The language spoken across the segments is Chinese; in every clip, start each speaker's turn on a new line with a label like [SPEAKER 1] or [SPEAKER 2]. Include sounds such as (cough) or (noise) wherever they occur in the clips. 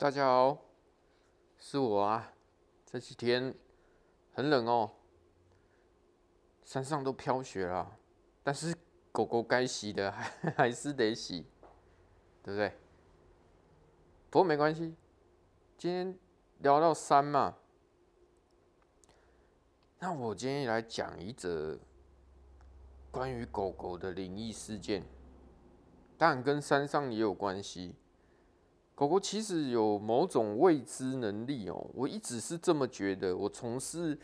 [SPEAKER 1] 大家好，是我啊。这几天很冷哦，山上都飘雪了，但是狗狗该洗的还 (laughs) 还是得洗，对不对？不过没关系，今天聊到山嘛，那我今天来讲一则关于狗狗的灵异事件。当然跟山上也有关系。狗狗其实有某种未知能力哦，我一直是这么觉得。我从事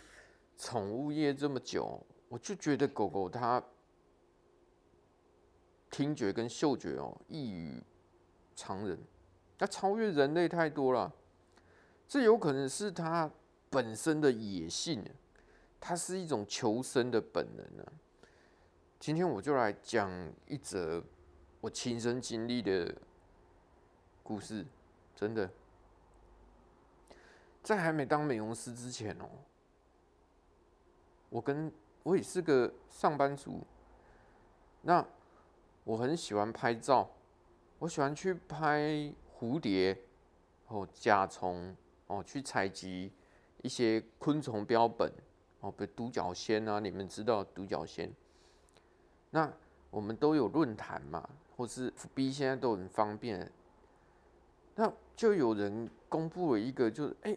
[SPEAKER 1] 宠物业这么久，我就觉得狗狗它听觉跟嗅觉哦异于常人，它超越人类太多了。这有可能是它本身的野性，它是一种求生的本能啊。今天我就来讲一则。我亲身经历的故事，真的，在还没当美容师之前哦，我跟我也是个上班族，那我很喜欢拍照，我喜欢去拍蝴蝶哦、甲虫哦，去采集一些昆虫标本哦，比如独角仙啊，你们知道独角仙，那我们都有论坛嘛。或是 FB 现在都很方便，那就有人公布了一个，就是哎，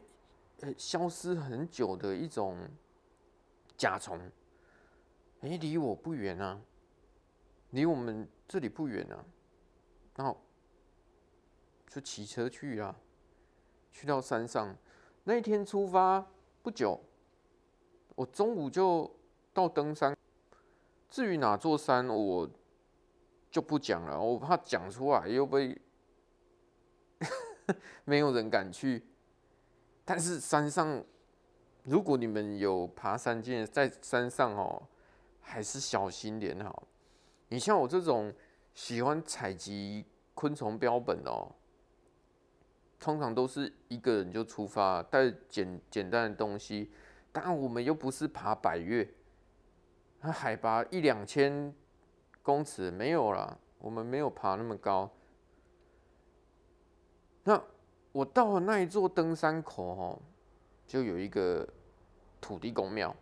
[SPEAKER 1] 消失很久的一种甲虫，哎，离我不远啊，离我们这里不远啊，然后就骑车去啊，去到山上，那一天出发不久，我中午就到登山，至于哪座山我。就不讲了，我怕讲出来又被 (laughs) 没有人敢去。但是山上，如果你们有爬山经验，在山上哦，还是小心点好。你像我这种喜欢采集昆虫标本哦，通常都是一个人就出发，带简简单的东西。但，我们又不是爬百岳，它海拔一两千。公尺没有了，我们没有爬那么高。那我到了那一座登山口哦，就有一个土地公庙。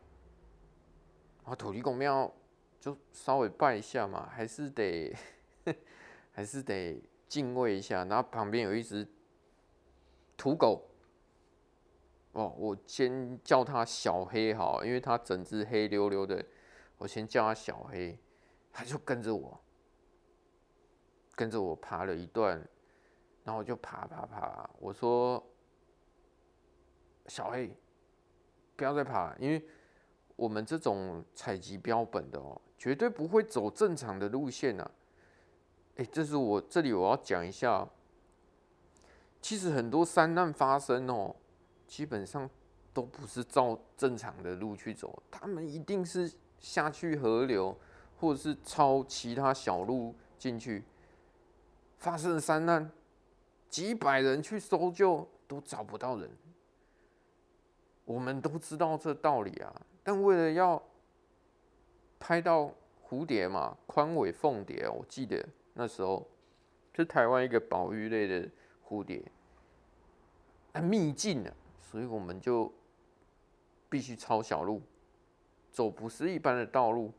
[SPEAKER 1] 啊，土地公庙就稍微拜一下嘛，还是得 (laughs) 还是得敬畏一下。然后旁边有一只土狗，哦，我先叫它小黑好，因为它整只黑溜溜的，我先叫它小黑。他就跟着我，跟着我爬了一段，然后我就爬爬爬。我说：“小黑，不要再爬，因为我们这种采集标本的哦，绝对不会走正常的路线呐。”哎，这是我这里我要讲一下，其实很多山难发生哦，基本上都不是照正常的路去走，他们一定是下去河流。或者是抄其他小路进去，发生山难，几百人去搜救都找不到人。我们都知道这道理啊，但为了要拍到蝴蝶嘛，宽尾凤蝶，我记得那时候是台湾一个保育类的蝴蝶，很秘境啊，所以我们就必须抄小路，走不是一般的道路。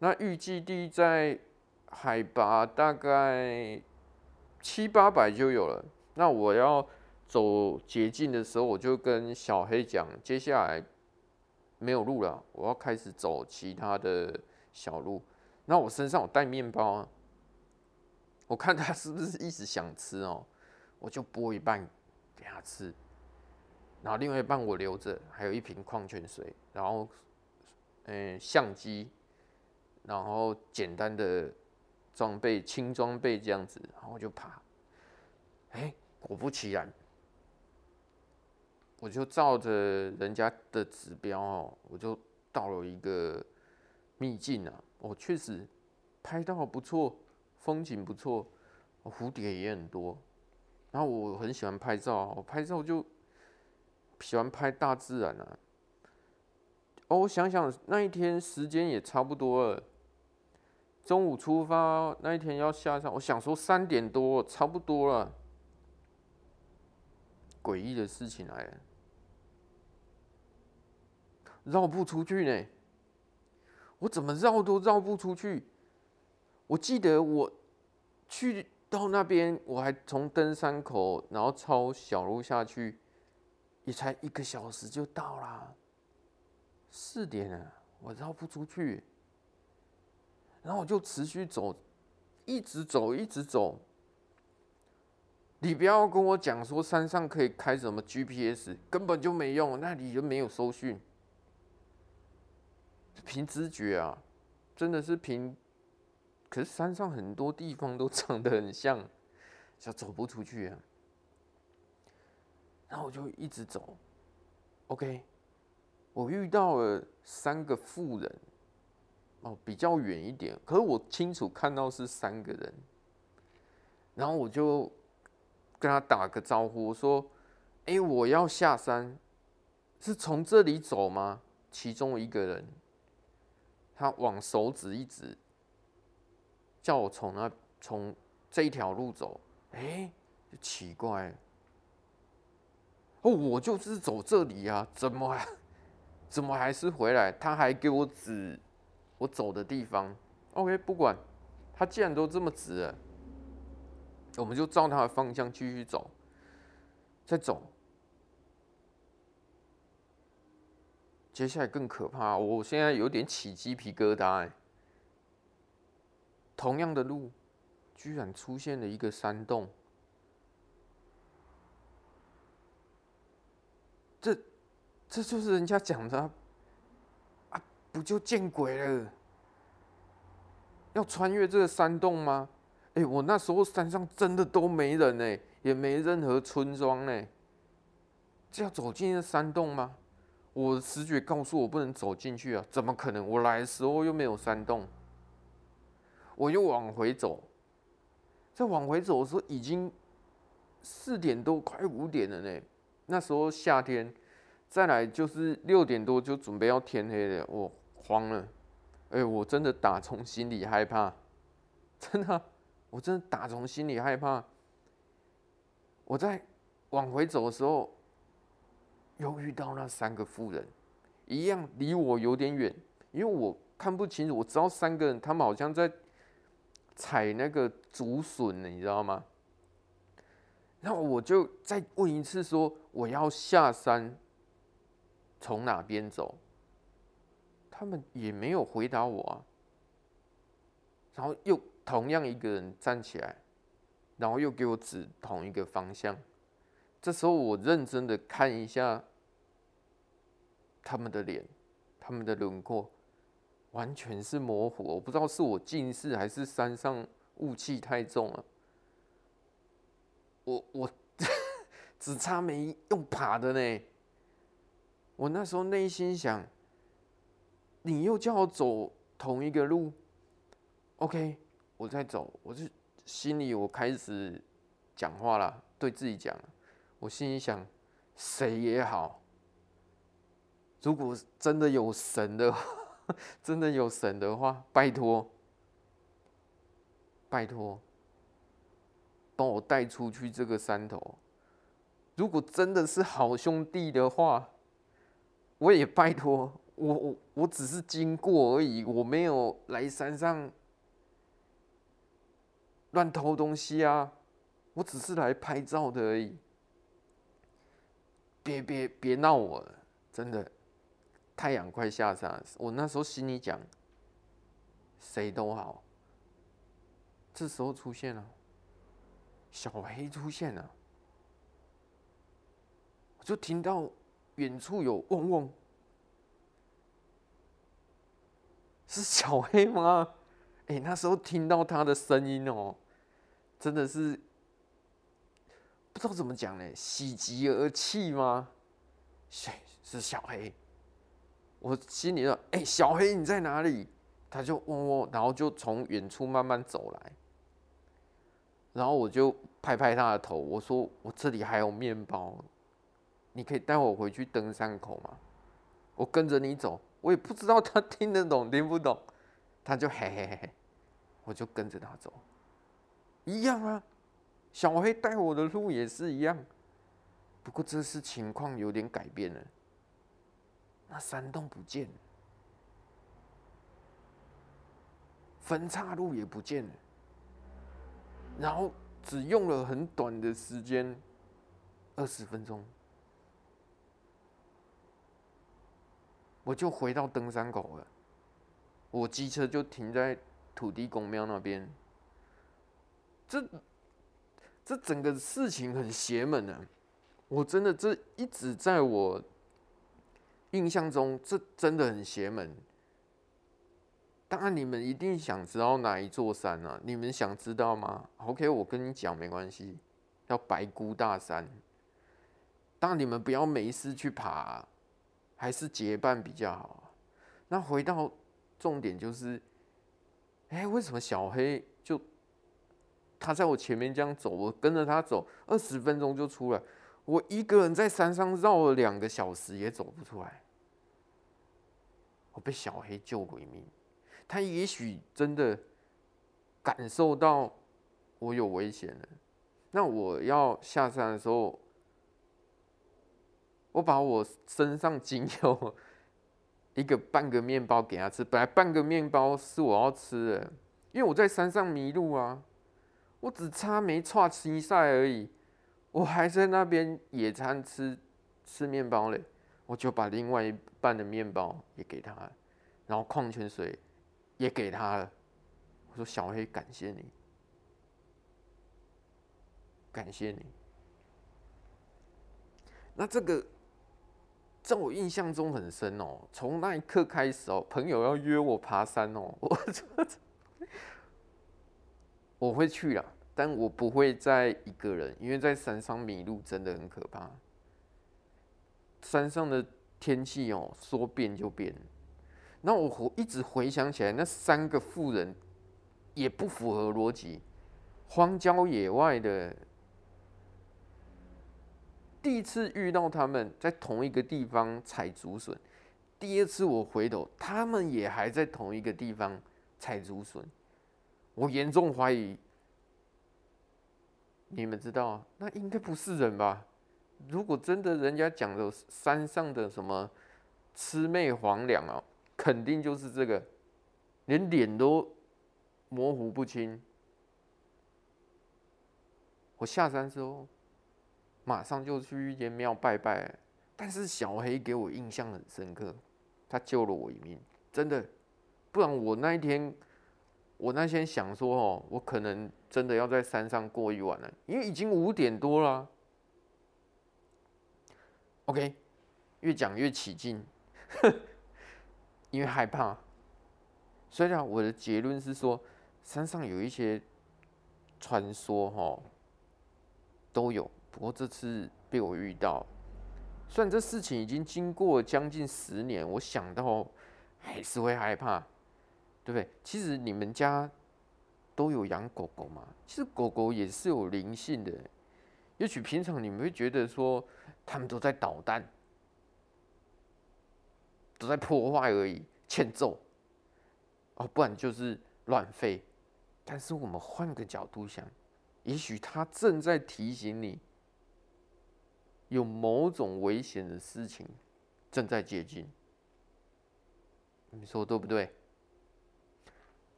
[SPEAKER 1] 那预计地在海拔大概七八百就有了。那我要走捷径的时候，我就跟小黑讲，接下来没有路了，我要开始走其他的小路。那我身上有带面包啊，我看他是不是一直想吃哦，我就剥一半给他吃，然后另外一半我留着，还有一瓶矿泉水，然后嗯相机。然后简单的装备，轻装备这样子，然后我就爬。哎，果不其然，我就照着人家的指标哦，我就到了一个秘境啊。我确实拍到不错，风景不错，蝴蝶也很多。然后我很喜欢拍照，我拍照就喜欢拍大自然啊。哦，我想想，那一天时间也差不多了。中午出发那一天要下山，我想说三点多差不多了。诡异的事情来了，绕不出去呢。我怎么绕都绕不出去。我记得我去到那边，我还从登山口，然后抄小路下去，也才一个小时就到了。四点了，我绕不出去。然后我就持续走，一直走，一直走。你不要跟我讲说山上可以开什么 GPS，根本就没用，那里就没有收讯。凭直觉啊，真的是凭。可是山上很多地方都 (laughs) 长得很像，就走不出去啊。然后我就一直走，OK，我遇到了三个妇人，哦，比较远一点，可是我清楚看到是三个人。然后我就跟他打个招呼，我说：“哎，我要下山，是从这里走吗？”其中一个人。他往手指一指，叫我从那从这一条路走。哎，就奇怪，哦，我就是走这里啊，怎么 (laughs) 怎么还是回来？他还给我指我走的地方。OK，不管他既然都这么直了，我们就照他的方向继续走，再走。接下来更可怕，我现在有点起鸡皮疙瘩哎！同样的路，居然出现了一个山洞，这这就是人家讲的，不就见鬼了？要穿越这个山洞吗？哎，我那时候山上真的都没人呢，也没任何村庄呢，这要走进这山洞吗？我的直觉告诉我不能走进去啊！怎么可能？我来的时候又没有山洞，我又往回走。在往回走的时候，已经四点多，快五点了呢。那时候夏天，再来就是六点多就准备要天黑了，我慌了。哎，我真的打从心里害怕，真的，我真的打从心里害怕。我在往回走的时候。又遇到那三个妇人，一样离我有点远，因为我看不清楚。我知道三个人，他们好像在采那个竹笋呢，你知道吗？然后我就再问一次，说我要下山，从哪边走？他们也没有回答我啊。然后又同样一个人站起来，然后又给我指同一个方向。这时候我认真的看一下他们的脸，他们的轮廓完全是模糊，我不知道是我近视还是山上雾气太重了。我我 (laughs) 只差没用爬的呢。我那时候内心想，你又叫我走同一个路，OK，我在走，我就心里我开始讲话了，对自己讲。我心里想，谁也好，如果真的有神的话，(laughs) 真的有神的话，拜托，拜托，帮我带出去这个山头。如果真的是好兄弟的话，我也拜托我，我我只是经过而已，我没有来山上乱偷东西啊，我只是来拍照的而已。别别别闹我了，真的，太阳快下山。我那时候心里讲，谁都好。这时候出现了，小黑出现了，我就听到远处有嗡嗡，是小黑吗？(laughs) 哎，那时候听到他的声音哦，真的是。不知道怎么讲呢？喜极而泣吗？谁是小黑？我心里说：“哎、小黑你在哪里？”他就嗡嗡，然后就从远处慢慢走来。然后我就拍拍他的头，我说：“我这里还有面包，你可以带我回去登山口吗？我跟着你走。”我也不知道他听得懂听不懂，他就嘿嘿嘿，我就跟着他走，一样啊。小黑带我的路也是一样，不过这次情况有点改变了，那山洞不见了，分岔路也不见了，然后只用了很短的时间，二十分钟，我就回到登山口了。我机车就停在土地公庙那边。这这整个事情很邪门啊！我真的这一直在我印象中，这真的很邪门。当然，你们一定想知道哪一座山啊？你们想知道吗？OK，我跟你讲没关系，叫白姑大山。当然，你们不要没事去爬，还是结伴比较好。那回到重点就是，哎，为什么小黑就他在我前面这样走，我跟着他走二十分钟就出来，我一个人在山上绕了两个小时也走不出来，我被小黑救过一命。他也许真的感受到我有危险了。那我要下山的时候，我把我身上仅有一个半个面包给他吃。本来半个面包是我要吃的，因为我在山上迷路啊，我只差没剉西赛而已，我还在那边野餐吃吃面包嘞，我就把另外一半的面包也给他，然后矿泉水。也给他了。我说：“小黑，感谢你，感谢你。”那这个在我印象中很深哦。从那一刻开始哦，朋友要约我爬山哦，(laughs) 我我会去啦，但我不会再一个人，因为在山上迷路真的很可怕。山上的天气哦，说变就变。那我一直回想起来，那三个妇人也不符合逻辑。荒郊野外的，第一次遇到他们在同一个地方采竹笋，第二次我回头，他们也还在同一个地方采竹笋。我严重怀疑，你们知道，那应该不是人吧？如果真的人家讲的山上的什么魑魅魍魉啊？肯定就是这个，连脸都模糊不清。我下山之后，马上就去一间庙拜拜。但是小黑给我印象很深刻，他救了我一命，真的。不然我那一天，我那天想说哦，我可能真的要在山上过一晚了，因为已经五点多了。OK，越讲越起劲。(laughs) 因为害怕，虽然我的结论是说，山上有一些传说哈，都有。不过这次被我遇到，虽然这事情已经经过将近十年，我想到还是会害怕，对不对？其实你们家都有养狗狗嘛？其实狗狗也是有灵性的，也许平常你们会觉得说，他们都在捣蛋。都在破坏而已，欠揍哦，不然就是乱吠。但是我们换个角度想，也许它正在提醒你，有某种危险的事情正在接近。你说对不对？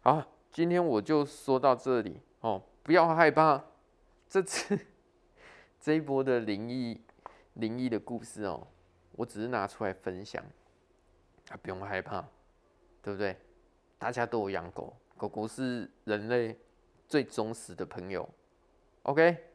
[SPEAKER 1] 好，今天我就说到这里哦，不要害怕，这次 (laughs) 这一波的灵异灵异的故事哦，我只是拿出来分享。啊，不用害怕，对不对？大家都有养狗，狗狗是人类最忠实的朋友。OK。